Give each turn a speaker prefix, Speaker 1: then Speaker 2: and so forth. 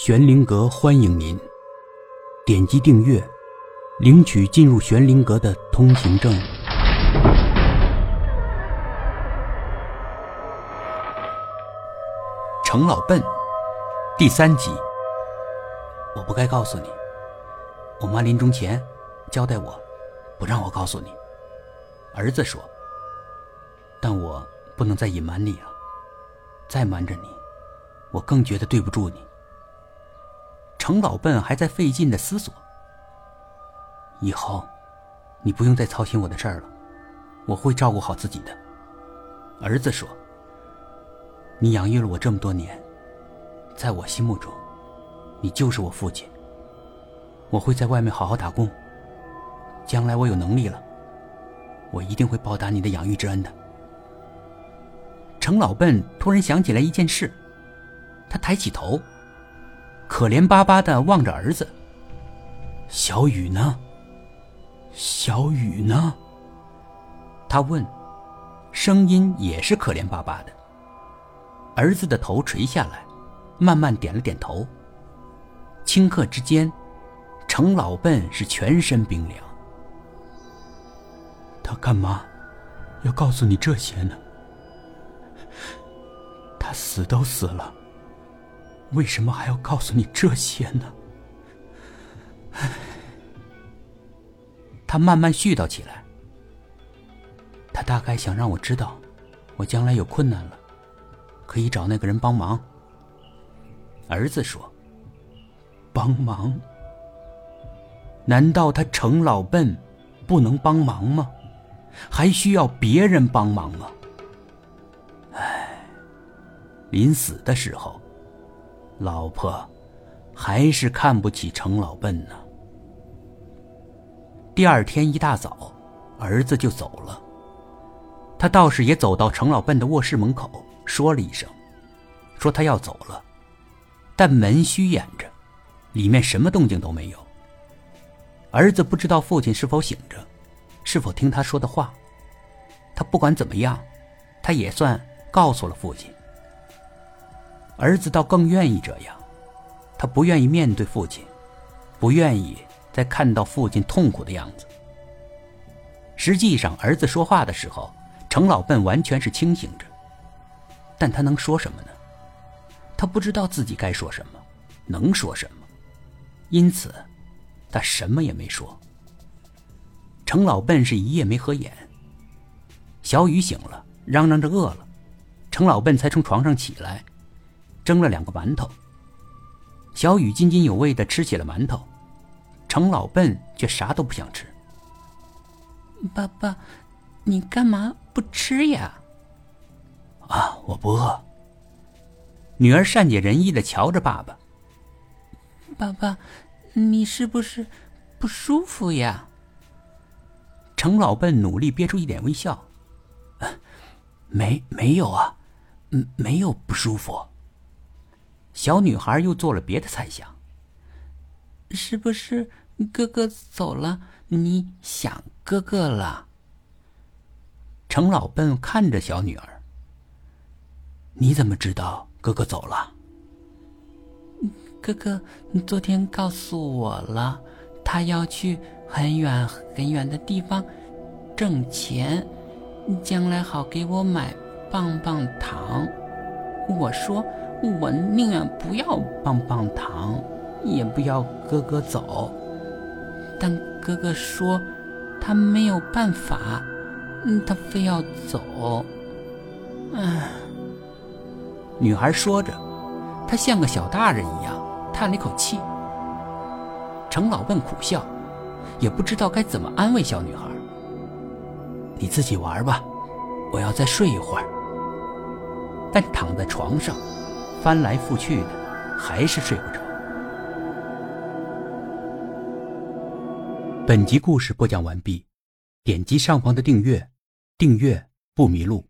Speaker 1: 玄灵阁欢迎您，点击订阅，领取进入玄灵阁的通行证。程老笨，第三集。我不该告诉你，我妈临终前交代我，不让我告诉你。儿子说，但我不能再隐瞒你啊，再瞒着你，我更觉得对不住你。程老笨还在费劲的思索。以后，你不用再操心我的事儿了，我会照顾好自己的。儿子说：“你养育了我这么多年，在我心目中，你就是我父亲。我会在外面好好打工。将来我有能力了，我一定会报答你的养育之恩的。”程老笨突然想起来一件事，他抬起头。可怜巴巴的望着儿子。小雨呢？小雨呢？他问，声音也是可怜巴巴的。儿子的头垂下来，慢慢点了点头。顷刻之间，程老笨是全身冰凉。他干嘛要告诉你这些呢？他死都死了。为什么还要告诉你这些呢？唉他慢慢絮叨起来。他大概想让我知道，我将来有困难了，可以找那个人帮忙。儿子说：“帮忙？难道他程老笨不能帮忙吗？还需要别人帮忙吗？”唉，临死的时候。老婆，还是看不起程老笨呢。第二天一大早，儿子就走了。他倒是也走到程老笨的卧室门口，说了一声，说他要走了，但门虚掩着，里面什么动静都没有。儿子不知道父亲是否醒着，是否听他说的话。他不管怎么样，他也算告诉了父亲。儿子倒更愿意这样，他不愿意面对父亲，不愿意再看到父亲痛苦的样子。实际上，儿子说话的时候，程老笨完全是清醒着，但他能说什么呢？他不知道自己该说什么，能说什么，因此，他什么也没说。程老笨是一夜没合眼。小雨醒了，嚷嚷着饿了，程老笨才从床上起来。蒸了两个馒头，小雨津津有味的吃起了馒头，程老笨却啥都不想吃。
Speaker 2: 爸爸，你干嘛不吃呀？
Speaker 1: 啊，我不饿。女儿善解人意的瞧着爸爸。
Speaker 2: 爸爸，你是不是不舒服呀？
Speaker 1: 程老笨努力憋出一点微笑。没，没有啊，嗯，没有不舒服。小女孩又做了别的猜想。
Speaker 2: 是不是哥哥走了，你想哥哥了？
Speaker 1: 程老笨看着小女儿。你怎么知道哥哥走了？
Speaker 2: 哥哥昨天告诉我了，他要去很远很远的地方挣钱，将来好给我买棒棒糖。我说。我宁愿不要棒棒糖，也不要哥哥走。但哥哥说他没有办法，他非要走。唉，
Speaker 1: 女孩说着，她像个小大人一样叹了一口气。程老问苦笑，也不知道该怎么安慰小女孩。你自己玩吧，我要再睡一会儿。但躺在床上。翻来覆去的，还是睡不着。本集故事播讲完毕，点击上方的订阅，订阅不迷路。